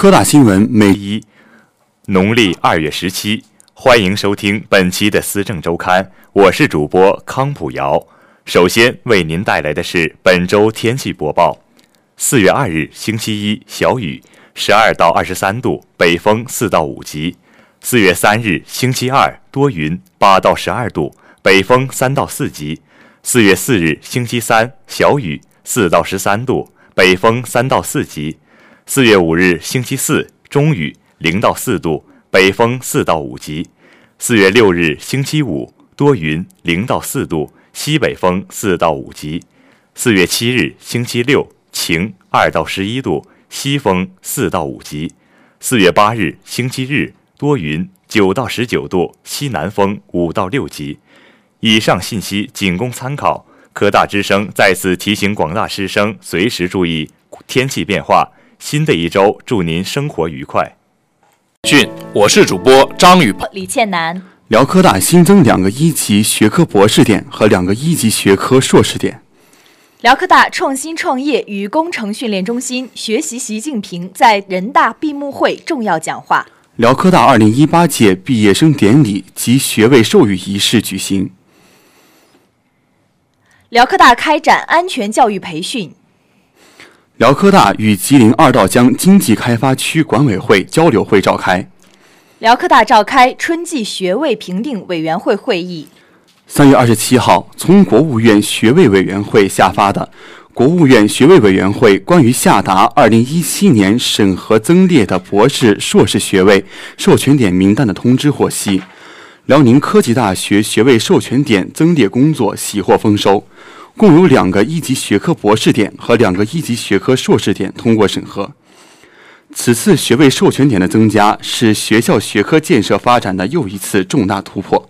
科大新闻每一，农历二月十七，欢迎收听本期的思政周刊，我是主播康普瑶。首先为您带来的是本周天气播报：四月二日星期一，小雨，十二到二十三度，北风四到五级；四月三日星期二，多云，八到十二度，北风三到四级；四月四日星期三，小雨，四到十三度，北风三到四级；四月五日星期四，中雨，零到四度，北风四到五级；四月六日星期五，多云，零到四度。西北风四到五级，四月七日星期六晴，二到十一度，西风四到五级。四月八日星期日多云，九到十九度，西南风五到六级。以上信息仅供参考。科大之声再次提醒广大师生随时注意天气变化。新的一周，祝您生活愉快。讯，我是主播张宇鹏、李倩楠。辽科大新增两个一级学科博士点和两个一级学科硕士点。辽科大创新创业与工程训练中心学习习近平在人大闭幕会重要讲话。辽科大二零一八届毕业生典礼及学位授予仪式举行。辽科大开展安全教育培训。辽科大与吉林二道江经济开发区管委会交流会召开。辽科大召开春季学位评定委员会会议。三月二十七号，从国务院学位委员会下发的《国务院学位委员会关于下达二零一七年审核增列的博士、硕士学位授权点名单》的通知获悉，辽宁科技大学学位授权点增列工作喜获丰收，共有两个一级学科博士点和两个一级学科硕士点通过审核。此次学位授权点的增加是学校学科建设发展的又一次重大突破，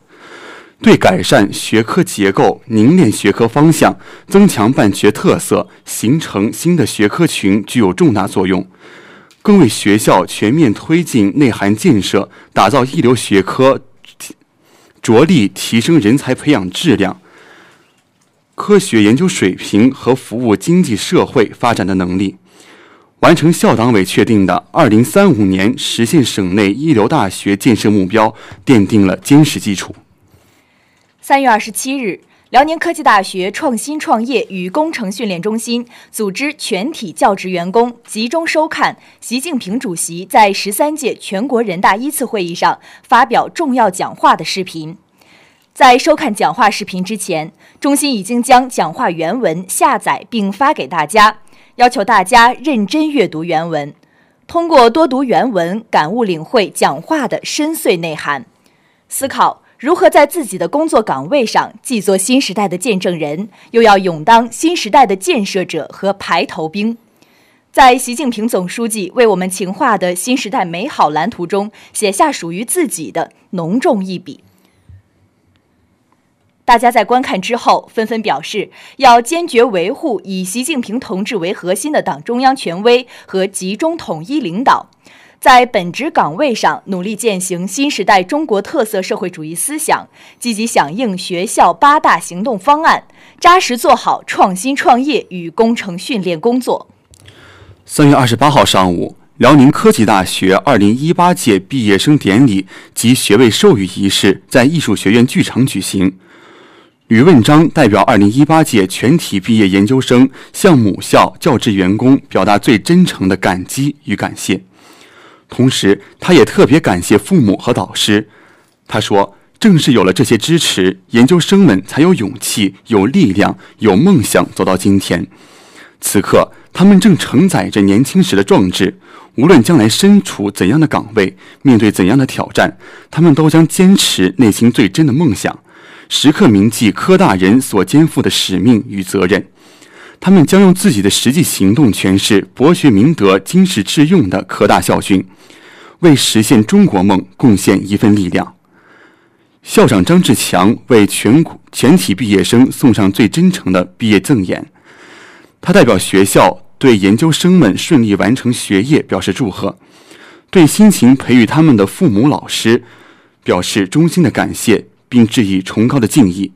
对改善学科结构、凝练学科方向、增强办学特色、形成新的学科群具有重大作用，更为学校全面推进内涵建设、打造一流学科着力提升人才培养质量、科学研究水平和服务经济社会发展的能力。完成校党委确定的二零三五年实现省内一流大学建设目标奠定了坚实基础。三月二十七日，辽宁科技大学创新创业与工程训练中心组织全体教职员工集中收看习近平主席在十三届全国人大一次会议上发表重要讲话的视频。在收看讲话视频之前，中心已经将讲话原文下载并发给大家。要求大家认真阅读原文，通过多读原文，感悟领会讲话的深邃内涵，思考如何在自己的工作岗位上既做新时代的见证人，又要勇当新时代的建设者和排头兵，在习近平总书记为我们情画的新时代美好蓝图中写下属于自己的浓重一笔。大家在观看之后纷纷表示，要坚决维护以习近平同志为核心的党中央权威和集中统一领导，在本职岗位上努力践行新时代中国特色社会主义思想，积极响应学校八大行动方案，扎实做好创新创业与工程训练工作。三月二十八号上午，辽宁科技大学二零一八届毕业生典礼及学位授予仪式在艺术学院剧场举行。吕问章代表2018届全体毕业研究生向母校教职员工表达最真诚的感激与感谢，同时，他也特别感谢父母和导师。他说：“正是有了这些支持，研究生们才有勇气、有力量、有梦想走到今天。此刻，他们正承载着年轻时的壮志，无论将来身处怎样的岗位，面对怎样的挑战，他们都将坚持内心最真的梦想。”时刻铭记科大人所肩负的使命与责任，他们将用自己的实际行动诠释“博学明德、经世致用”的科大校训，为实现中国梦贡献一份力量。校长张志强为全全体毕业生送上最真诚的毕业赠言，他代表学校对研究生们顺利完成学业表示祝贺，对辛勤培育他们的父母、老师表示衷心的感谢。并致以崇高的敬意。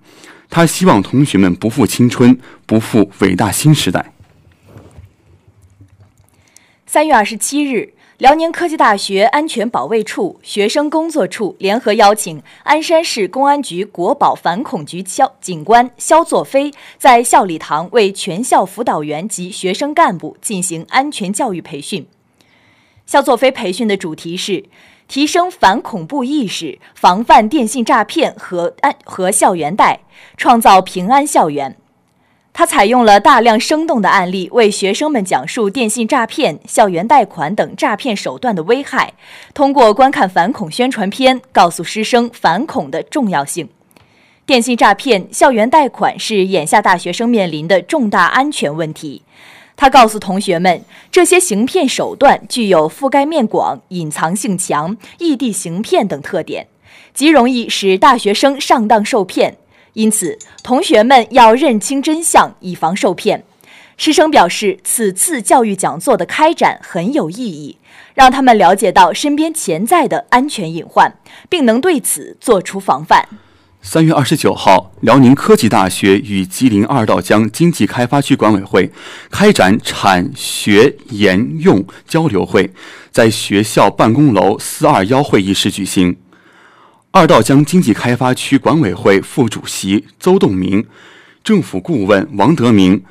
他希望同学们不负青春，不负伟大新时代。三月二十七日，辽宁科技大学安全保卫处、学生工作处联合邀请鞍山市公安局国保反恐局肖警官肖作飞，在校礼堂为全校辅导员及学生干部进行安全教育培训。肖作飞培训的主题是提升反恐怖意识，防范电信诈骗和安和校园贷，创造平安校园。他采用了大量生动的案例，为学生们讲述电信诈骗、校园贷款等诈骗手段的危害。通过观看反恐宣传片，告诉师生反恐的重要性。电信诈骗、校园贷款是眼下大学生面临的重大安全问题。他告诉同学们，这些行骗手段具有覆盖面广、隐藏性强、异地行骗等特点，极容易使大学生上当受骗。因此，同学们要认清真相，以防受骗。师生表示，此次教育讲座的开展很有意义，让他们了解到身边潜在的安全隐患，并能对此做出防范。三月二十九号，辽宁科技大学与吉林二道江经济开发区管委会开展产学研用交流会，在学校办公楼四二幺会议室举行。二道江经济开发区管委会副主席邹栋明、政府顾问王德明、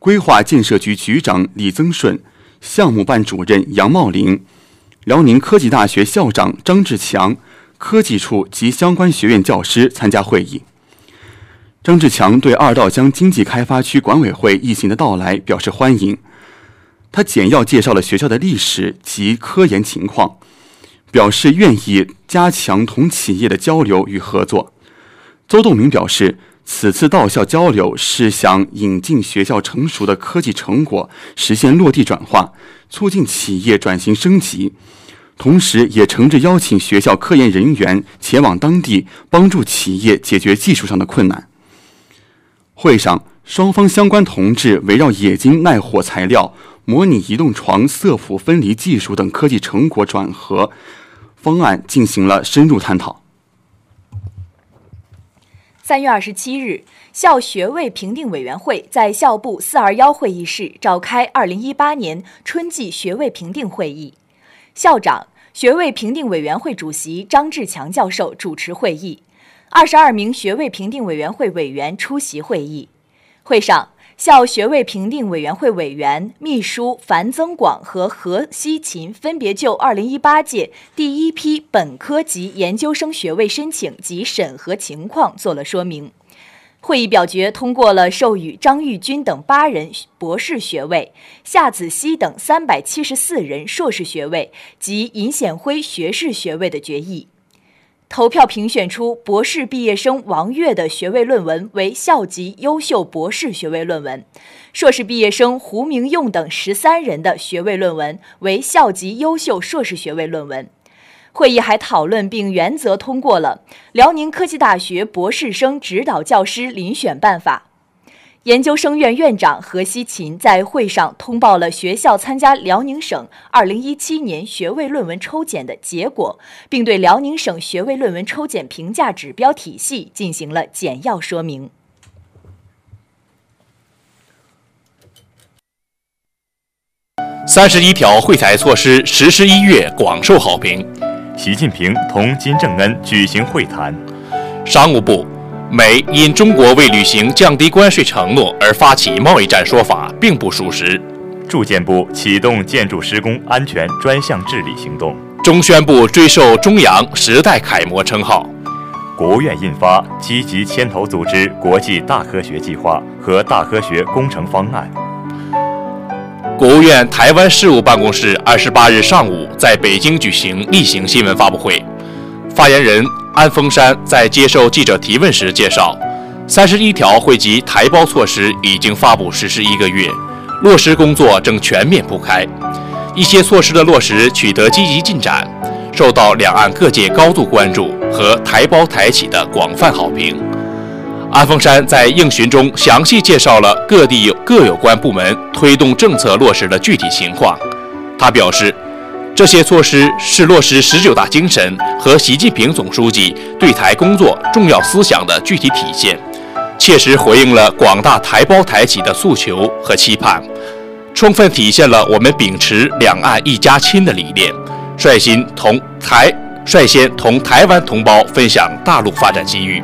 规划建设局局长李增顺、项目办主任杨茂林、辽宁科技大学校长张志强、科技处及相关学院教师参加会议。张志强对二道江经济开发区管委会一行的到来表示欢迎，他简要介绍了学校的历史及科研情况。表示愿意加强同企业的交流与合作。邹栋明表示，此次到校交流是想引进学校成熟的科技成果，实现落地转化，促进企业转型升级，同时也诚挚邀请学校科研人员前往当地，帮助企业解决技术上的困难。会上，双方相关同志围绕冶金耐火材料、模拟移动床色谱分离技术等科技成果转合。方案进行了深入探讨。三月二十七日，校学位评定委员会在校部四二幺会议室召开二零一八年春季学位评定会议，校长、学位评定委员会主席张志强教授主持会议，二十二名学位评定委员会委员出席会议。会上。校学位评定委员会委员、秘书樊增广和何希琴分别就2018届第一批本科及研究生学位申请及审核情况做了说明。会议表决通过了授予张玉军等八人博士学位、夏子熙等374人硕士学位及尹显辉学士学位的决议。投票评选出博士毕业生王悦的学位论文为校级优秀博士学位论文，硕士毕业生胡明用等十三人的学位论文为校级优秀硕士学位论文。会议还讨论并原则通过了辽宁科技大学博士生指导教师遴选办法。研究生院院长何希琴在会上通报了学校参加辽宁省2017年学位论文抽检的结果，并对辽宁省学位论文抽检评价指标体系进行了简要说明。三十一条惠才措施实施一月广受好评。习近平同金正恩举行会谈。商务部。美因中国未履行降低关税承诺而发起贸易战说法并不属实。住建部启动建筑施工安全专项治理行动。中宣部追授中阳时代楷模称号。国务院印发积极牵头组织国际大科学计划和大科学工程方案。国务院台湾事务办公室二十八日上午在北京举行例行新闻发布会，发言人。安峰山在接受记者提问时介绍，三十一条惠及台胞措施已经发布实施一个月，落实工作正全面铺开，一些措施的落实取得积极进展，受到两岸各界高度关注和台胞台企的广泛好评。安峰山在应询中详细介绍了各地各有关部门推动政策落实的具体情况，他表示。这些措施是落实十九大精神和习近平总书记对台工作重要思想的具体体现，切实回应了广大台胞台企的诉求和期盼，充分体现了我们秉持两岸一家亲的理念，率先同台率先同台湾同胞分享大陆发展机遇，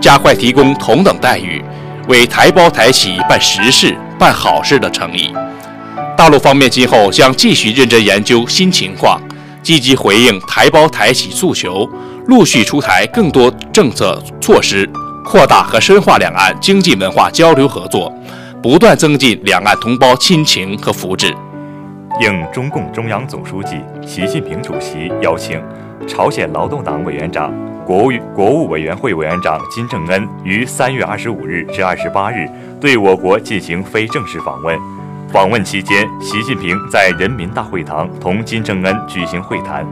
加快提供同等待遇，为台胞台企办实事、办好事的诚意。大陆方面今后将继续认真研究新情况，积极回应台胞台企诉求，陆续出台更多政策措施，扩大和深化两岸经济文化交流合作。不断增进两岸同胞亲情和福祉。应中共中央总书记习近平主席邀请，朝鲜劳动党委员长、国务国务委员会委员长金正恩于三月二十五日至二十八日对我国进行非正式访问。访问期间，习近平在人民大会堂同金正恩举行会谈。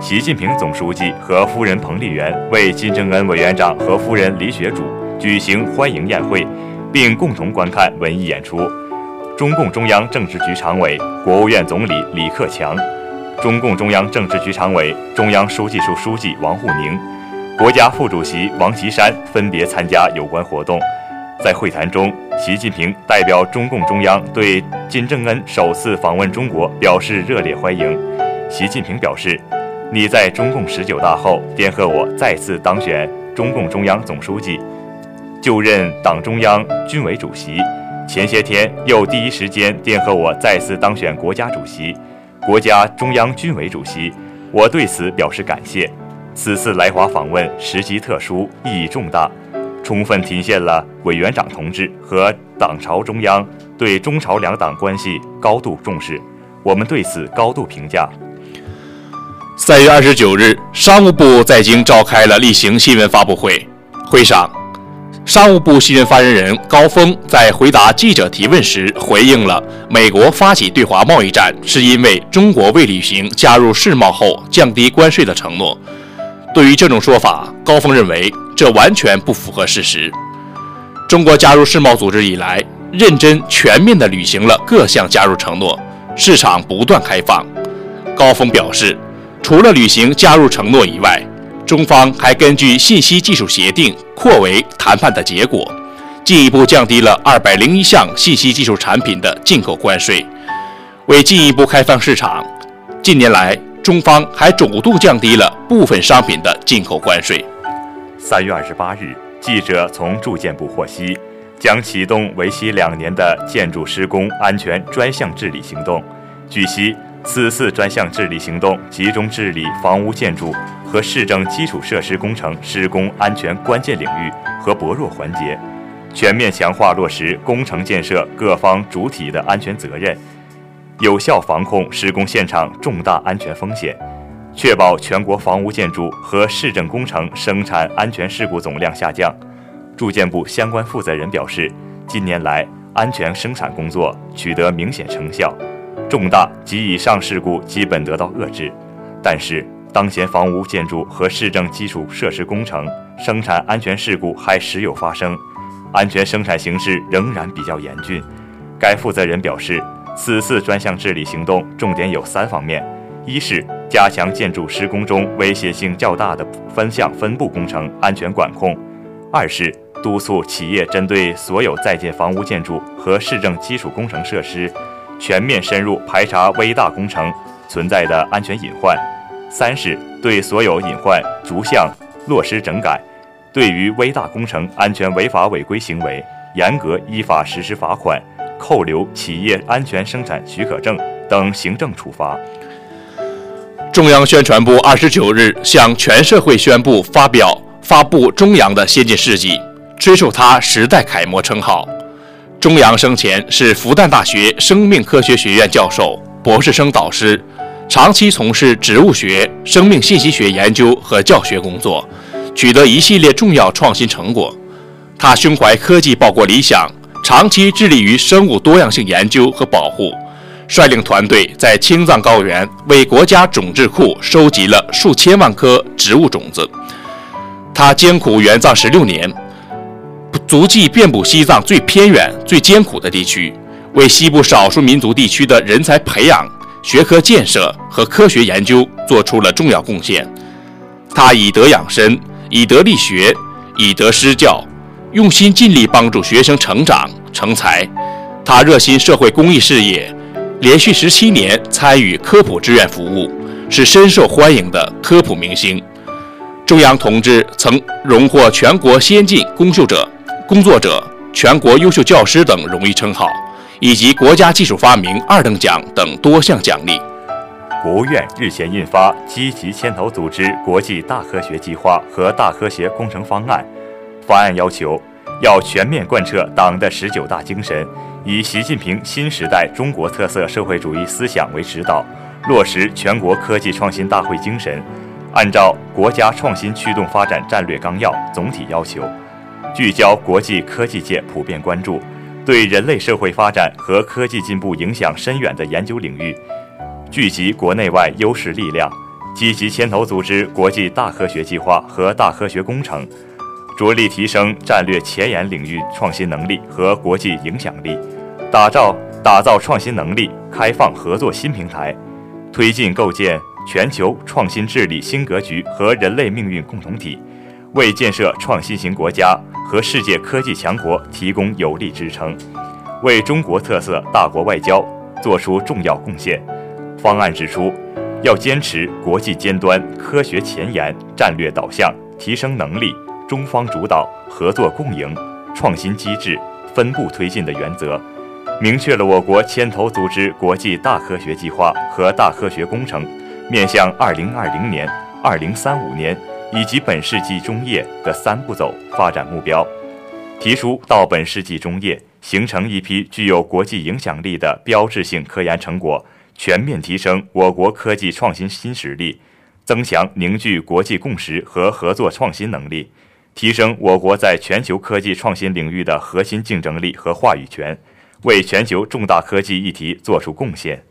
习近平总书记和夫人彭丽媛为金正恩委员长和夫人李雪主举行欢迎宴会。并共同观看文艺演出。中共中央政治局常委、国务院总理李克强，中共中央政治局常委、中央书记处书记王沪宁，国家副主席王岐山分别参加有关活动。在会谈中，习近平代表中共中央对金正恩首次访问中国表示热烈欢迎。习近平表示：“你在中共十九大后电贺我再次当选中共中央总书记。”就任党中央军委主席，前些天又第一时间电贺我再次当选国家主席、国家中央军委主席，我对此表示感谢。此次来华访问时机特殊，意义重大，充分体现了委员长同志和党朝中央对中朝两党关系高度重视，我们对此高度评价。三月二十九日，商务部在京召开了例行新闻发布会，会上。商务部新闻发言人高峰在回答记者提问时，回应了美国发起对华贸易战是因为中国未履行加入世贸后降低关税的承诺。对于这种说法，高峰认为这完全不符合事实。中国加入世贸组织以来，认真全面地履行了各项加入承诺，市场不断开放。高峰表示，除了履行加入承诺以外，中方还根据信息技术协定扩围谈判的结果，进一步降低了二百零一项信息技术产品的进口关税。为进一步开放市场，近年来中方还主动降低了部分商品的进口关税。三月二十八日，记者从住建部获悉，将启动为期两年的建筑施工安全专项治理行动。据悉，此次专项治理行动集中治理房屋建筑。和市政基础设施工程施工安全关键领域和薄弱环节，全面强化落实工程建设各方主体的安全责任，有效防控施工现场重大安全风险，确保全国房屋建筑和市政工程生产安全事故总量下降。住建部相关负责人表示，近年来安全生产工作取得明显成效，重大及以上事故基本得到遏制，但是。当前房屋建筑和市政基础设施工程生产安全事故还时有发生，安全生产形势仍然比较严峻。该负责人表示，此次专项治理行动重点有三方面：一是加强建筑施工中威胁性较大的分项分布工程安全管控；二是督促企业针对所有在建房屋建筑和市政基础工程设施，全面深入排查微大工程存在的安全隐患。三是对所有隐患逐项落实整改，对于微大工程安全违法违规行为，严格依法实施罚款、扣留企业安全生产许可证等行政处罚。中央宣传部二十九日向全社会宣布发表发布中央的先进事迹，追授他时代楷模称号。中央生前是复旦大学生命科学学院教授、博士生导师。长期从事植物学、生命信息学研究和教学工作，取得一系列重要创新成果。他胸怀科技报国理想，长期致力于生物多样性研究和保护，率领团队在青藏高原为国家种质库收集了数千万颗植物种子。他艰苦援藏十六年，足迹遍布西藏最偏远、最艰苦的地区，为西部少数民族地区的人才培养。学科建设和科学研究做出了重要贡献。他以德养身，以德立学，以德施教，用心尽力帮助学生成长成才。他热心社会公益事业，连续十七年参与科普志愿服务，是深受欢迎的科普明星。中央同志曾荣获全国先进工秀者、工作者、全国优秀教师等荣誉称号，以及国家技术发明二等奖等多项奖励。国务院日前印发《积极牵头组织国际大科学计划和大科学工程方案》，方案要求要全面贯彻党的十九大精神，以习近平新时代中国特色社会主义思想为指导，落实全国科技创新大会精神。按照国家创新驱动发展战略纲要总体要求，聚焦国际科技界普遍关注、对人类社会发展和科技进步影响深远的研究领域，聚集国内外优势力量，积极牵头组织国际大科学计划和大科学工程，着力提升战略前沿领域创新能力和国际影响力，打造打造创新能力开放合作新平台，推进构建。全球创新治理新格局和人类命运共同体，为建设创新型国家和世界科技强国提供有力支撑，为中国特色大国外交作出重要贡献。方案指出，要坚持国际尖端、科学前沿、战略导向、提升能力、中方主导、合作共赢、创新机制、分步推进的原则，明确了我国牵头组织国际大科学计划和大科学工程。面向二零二零年、二零三五年以及本世纪中叶的三步走发展目标，提出到本世纪中叶形成一批具有国际影响力的标志性科研成果，全面提升我国科技创新新实力，增强凝聚国际共识和合作创新能力，提升我国在全球科技创新领域的核心竞争力和话语权，为全球重大科技议题作出贡献。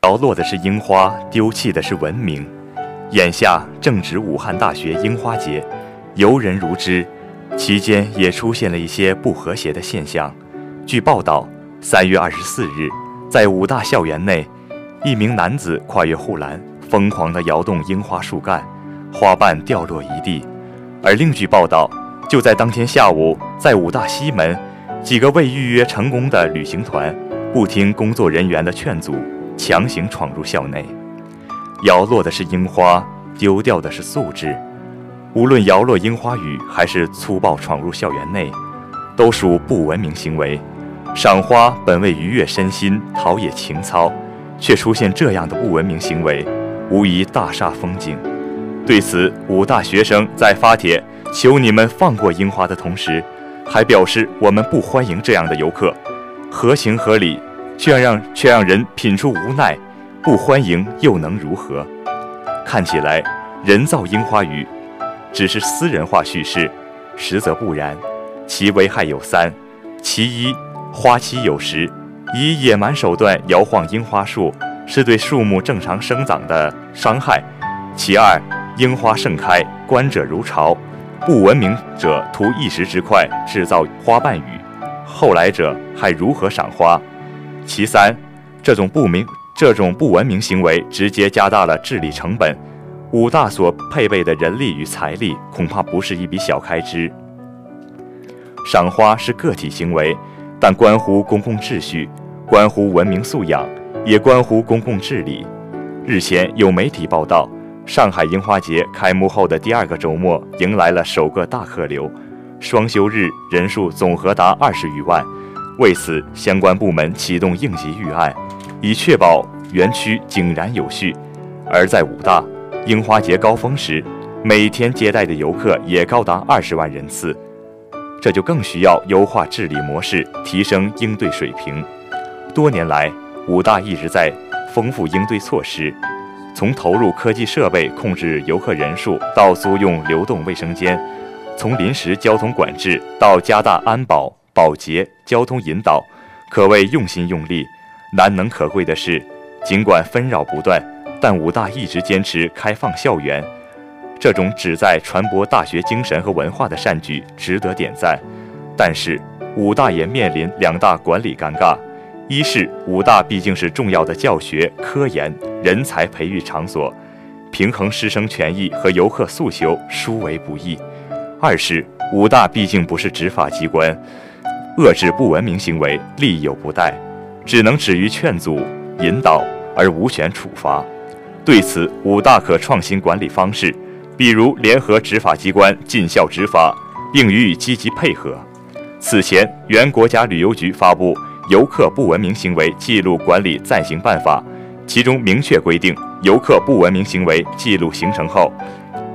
着落的是樱花，丢弃的是文明。眼下正值武汉大学樱花节，游人如织，期间也出现了一些不和谐的现象。据报道，三月二十四日，在武大校园内，一名男子跨越护栏，疯狂地摇动樱花树干，花瓣掉落一地。而另据报道，就在当天下午，在武大西门，几个未预约成功的旅行团，不听工作人员的劝阻。强行闯入校内，摇落的是樱花，丢掉的是素质。无论摇落樱花雨，还是粗暴闯入校园内，都属不文明行为。赏花本为愉悦身心、陶冶情操，却出现这样的不文明行为，无疑大煞风景。对此，武大学生在发帖求你们放过樱花的同时，还表示我们不欢迎这样的游客，合情合理。却让却让人品出无奈，不欢迎又能如何？看起来人造樱花雨只是私人化叙事，实则不然。其危害有三：其一，花期有时，以野蛮手段摇晃樱花树，是对树木正常生长的伤害；其二，樱花盛开，观者如潮，不文明者图一时之快，制造花瓣雨，后来者还如何赏花？其三，这种不明、这种不文明行为，直接加大了治理成本。武大所配备的人力与财力，恐怕不是一笔小开支。赏花是个体行为，但关乎公共秩序，关乎文明素养，也关乎公共治理。日前有媒体报道，上海樱花节开幕后的第二个周末，迎来了首个大客流，双休日人数总和达二十余万。为此，相关部门启动应急预案，以确保园区井然有序。而在武大樱花节高峰时，每天接待的游客也高达二十万人次，这就更需要优化治理模式，提升应对水平。多年来，武大一直在丰富应对措施，从投入科技设备控制游客人数，到租用流动卫生间；从临时交通管制到加大安保。保洁、交通引导，可谓用心用力。难能可贵的是，尽管纷扰不断，但武大一直坚持开放校园。这种旨在传播大学精神和文化的善举值得点赞。但是，武大也面临两大管理尴尬：一是武大毕竟是重要的教学、科研、人才培育场所，平衡师生权益和游客诉求殊为不易；二是武大毕竟不是执法机关，遏制不文明行为力有不逮，只能止于劝阻、引导，而无权处罚。对此，武大可创新管理方式，比如联合执法机关尽孝执法，并予以积极配合。此前，原国家旅游局发布《游客不文明行为记录管理暂行办法》，其中明确规定，游客不文明行为记录形成后，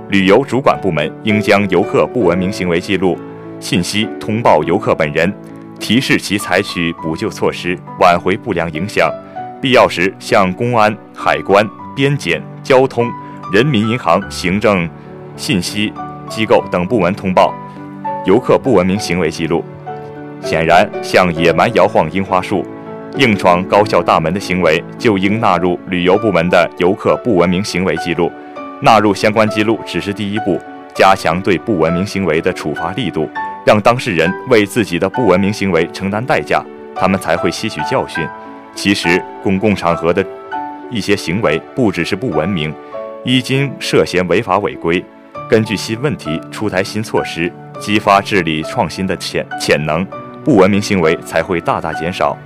旅游主管部门应将游客不文明行为记录信息通报游客本人，提示其采取补救措施，挽回不良影响，必要时向公安、海关、边检、交通、人民银行、行政信息机构等部门通报。游客不文明行为记录，显然像野蛮摇晃樱花树、硬闯高校大门的行为，就应纳入旅游部门的游客不文明行为记录。纳入相关记录只是第一步，加强对不文明行为的处罚力度，让当事人为自己的不文明行为承担代价，他们才会吸取教训。其实，公共场合的一些行为不只是不文明，一经涉嫌违法违规。根据新问题出台新措施。激发治理创新的潜潜能，不文明行为才会大大减少。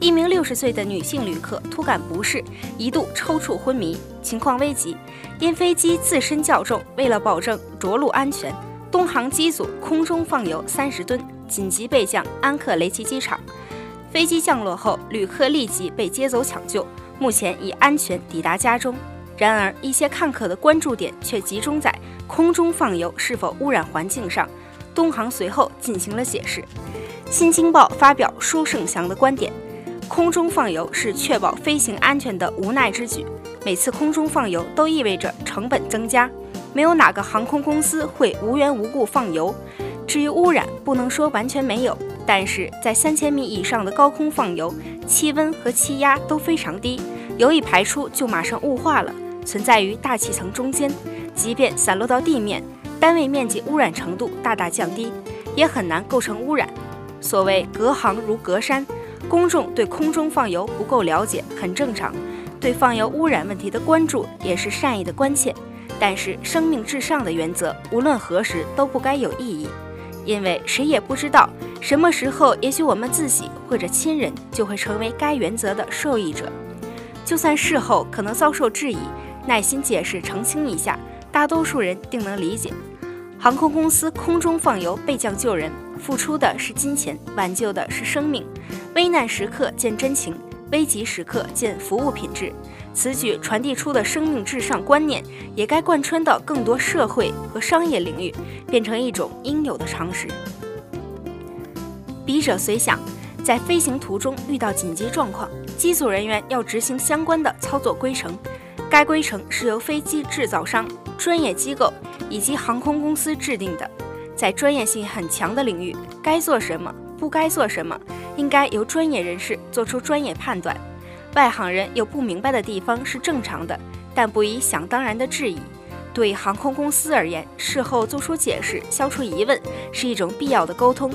一名六十岁的女性旅客突感不适，一度抽搐昏迷，情况危急。因飞机自身较重，为了保证着陆安全，东航机组空中放油三十吨，紧急备降安克雷奇机场。飞机降落后，旅客立即被接走抢救。目前已安全抵达家中，然而一些看客的关注点却集中在空中放油是否污染环境上。东航随后进行了解释，《新京报》发表舒胜祥的观点：空中放油是确保飞行安全的无奈之举。每次空中放油都意味着成本增加，没有哪个航空公司会无缘无故放油。至于污染，不能说完全没有。但是在三千米以上的高空放油，气温和气压都非常低，油一排出就马上雾化了，存在于大气层中间。即便散落到地面，单位面积污染程度大大降低，也很难构成污染。所谓隔行如隔山，公众对空中放油不够了解很正常，对放油污染问题的关注也是善意的关切。但是生命至上的原则，无论何时都不该有异议。因为谁也不知道什么时候，也许我们自己或者亲人就会成为该原则的受益者。就算事后可能遭受质疑，耐心解释澄清一下，大多数人定能理解。航空公司空中放油备降救人，付出的是金钱，挽救的是生命。危难时刻见真情，危急时刻见服务品质。此举传递出的生命至上观念，也该贯穿到更多社会和商业领域，变成一种应有的常识。笔者随想，在飞行途中遇到紧急状况，机组人员要执行相关的操作规程，该规程是由飞机制造商、专业机构以及航空公司制定的。在专业性很强的领域，该做什么，不该做什么，应该由专业人士做出专业判断。外行人有不明白的地方是正常的，但不宜想当然的质疑。对航空公司而言，事后做出解释、消除疑问是一种必要的沟通。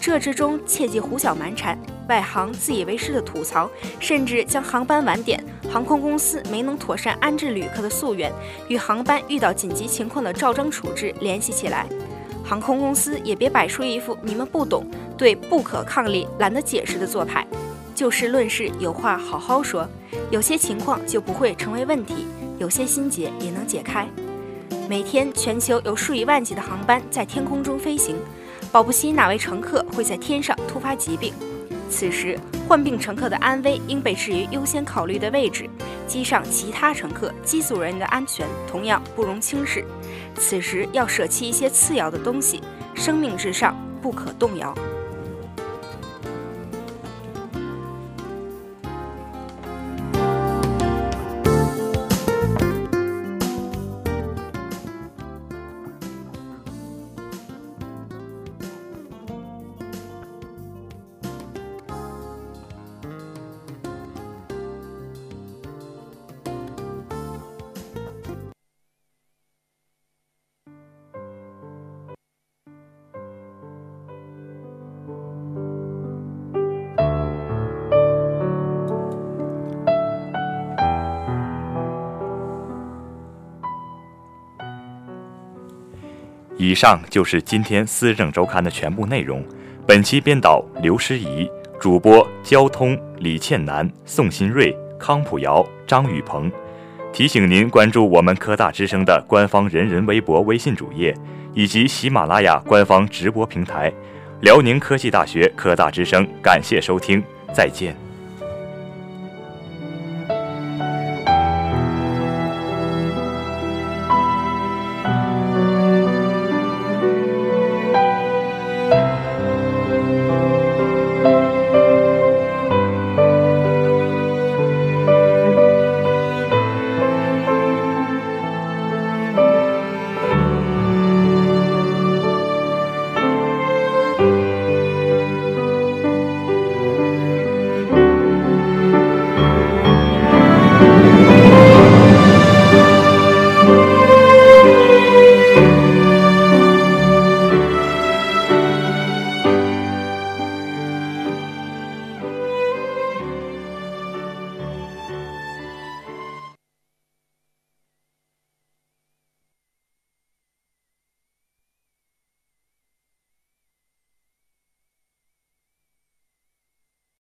这之中切忌胡搅蛮缠、外行自以为是的吐槽，甚至将航班晚点、航空公司没能妥善安置旅客的溯源与航班遇到紧急情况的照章处置联系起来。航空公司也别摆出一副你们不懂、对不可抗力懒得解释的做派。就事论事，有话好好说，有些情况就不会成为问题，有些心结也能解开。每天全球有数以万计的航班在天空中飞行，保不齐哪位乘客会在天上突发疾病，此时患病乘客的安危应被置于优先考虑的位置，机上其他乘客、机组人员的安全同样不容轻视。此时要舍弃一些次要的东西，生命至上，不可动摇。以上就是今天思政周刊的全部内容。本期编导刘诗怡，主播交通李倩楠、宋新瑞、康普瑶、张雨鹏。提醒您关注我们科大之声的官方人人微博、微信主页，以及喜马拉雅官方直播平台。辽宁科技大学科大之声，感谢收听，再见。